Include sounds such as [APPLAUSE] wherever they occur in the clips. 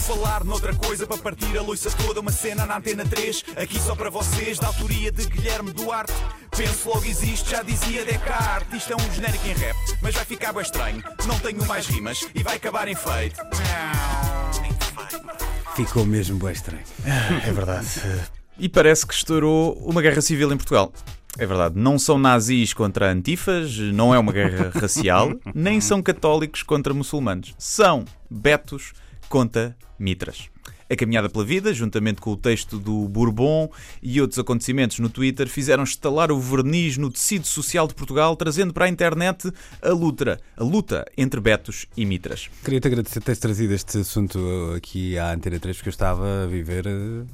falar noutra coisa para partir a loiça toda, uma cena na antena 3, aqui só para vocês, da autoria de Guilherme Duarte. Penso logo existe, já dizia Descartes. Isto é um genérico em rap, mas vai ficar bem estranho. Não tenho mais rimas e vai acabar em feito. Ficou mesmo bem estranho. É verdade. E parece que estourou uma guerra civil em Portugal. É verdade, não são nazis contra antifas, não é uma guerra racial, [LAUGHS] nem são católicos contra muçulmanos. São betos contra mitras. A caminhada pela vida, juntamente com o texto do Bourbon e outros acontecimentos no Twitter, fizeram estalar o verniz no tecido social de Portugal, trazendo para a internet a luta, a luta entre betos e mitras. Queria-te agradecer teres trazido este assunto aqui à Antena 3, porque eu estava a viver uh,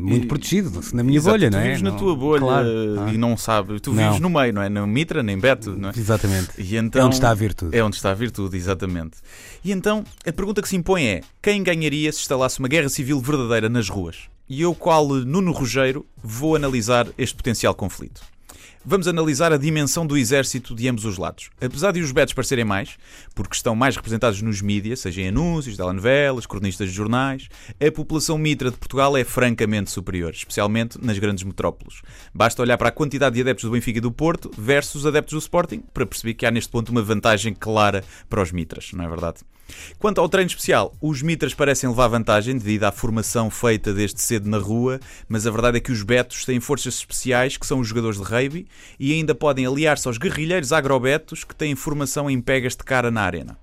muito protegido na minha Exato, bolha, tu não é? vives na Não- tua bolha Claro. e não sabes. Tu Não. vives no meio, não é? Nem mitra, nem beto, não é? Exatamente. E então, É onde está a virtude. É onde está a virtude, exatamente. E então, a pergunta que se impõe é: quem ganharia se instalasse uma guerra civil verdadeira nas ruas? E eu, qual Nuno Rugeiro, vou analisar este potencial conflito. Vamos analisar a dimensão do exército de ambos os lados. Apesar de os betos parecerem mais, porque estão mais representados nos mídias, seja em anúncios, telenovelas, cronistas de jornais, a população mitra de Portugal é francamente superior, especialmente nas grandes metrópoles. Basta olhar para a quantidade de adeptos do Benfica e do Porto versus adeptos do Sporting para perceber que há neste ponto uma vantagem clara para os mitras, não é verdade? Quanto ao treino especial, os mitras parecem levar vantagem devido à formação feita desde cedo na rua, mas a verdade é que os betos têm forças especiais, que são os jogadores de rugby, e ainda podem aliar-se aos guerrilheiros agrobetos, que têm formação em pegas de cara na arena.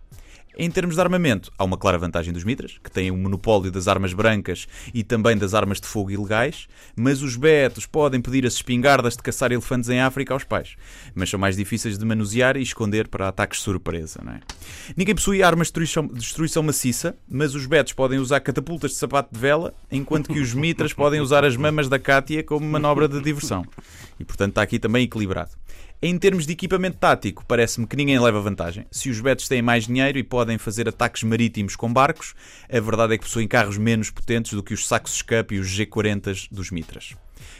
Em termos de armamento, há uma clara vantagem dos mitras, que têm o monopólio das armas brancas e também das armas de fogo ilegais, mas os betos podem pedir as espingardas de caçar elefantes em África aos pais, mas são mais difíceis de manusear e esconder para ataques surpresa. Não é? Ninguém possui armas de destruição, de destruição maciça, mas os betos podem usar catapultas de sapato de vela, enquanto que os mitras podem usar as mamas da Cátia como manobra de diversão. E portanto está aqui também equilibrado. Em termos de equipamento tático, parece-me que ninguém leva vantagem. Se os betos têm mais dinheiro e podem fazer ataques marítimos com barcos, a verdade é que possuem carros menos potentes do que os sacos e os G40s dos Mitras.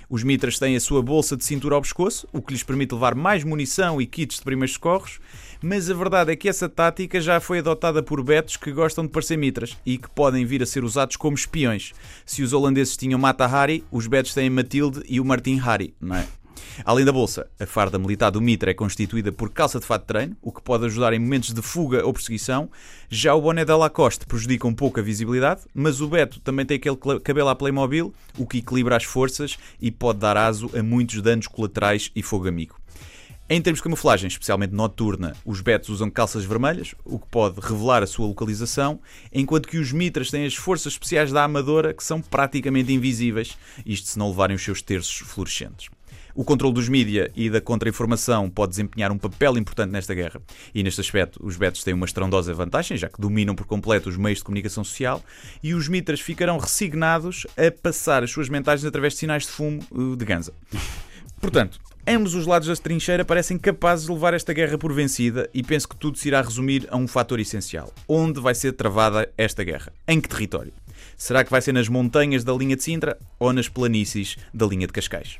Os Mitras têm a sua bolsa de cintura ao pescoço, o que lhes permite levar mais munição e kits de primeiros socorros, mas a verdade é que essa tática já foi adotada por betos que gostam de parecer mitras e que podem vir a ser usados como espiões. Se os holandeses tinham Mata Hari, os betos têm Matilde e o Martin Hari, não é? Além da bolsa, a farda militar do Mitra é constituída por calça de fato de treino, o que pode ajudar em momentos de fuga ou perseguição. Já o boné da Lacoste prejudica um pouco a visibilidade, mas o Beto também tem aquele cabelo à Playmobil, o que equilibra as forças e pode dar aso a muitos danos colaterais e fogo amigo. Em termos de camuflagem, especialmente noturna, os betos usam calças vermelhas, o que pode revelar a sua localização, enquanto que os mitras têm as forças especiais da Amadora, que são praticamente invisíveis, isto se não levarem os seus terços fluorescentes. O controle dos mídia e da contra-informação pode desempenhar um papel importante nesta guerra. E neste aspecto, os betos têm uma estrondosa vantagem, já que dominam por completo os meios de comunicação social, e os mitras ficarão resignados a passar as suas mensagens através de sinais de fumo eh, de ganza. Portanto, ambos os lados da trincheira parecem capazes de levar esta guerra por vencida e penso que tudo se irá resumir a um fator essencial. Onde vai ser travada esta guerra? Em que território? Será que vai ser nas montanhas da linha de Sintra ou nas planícies da linha de Cascais?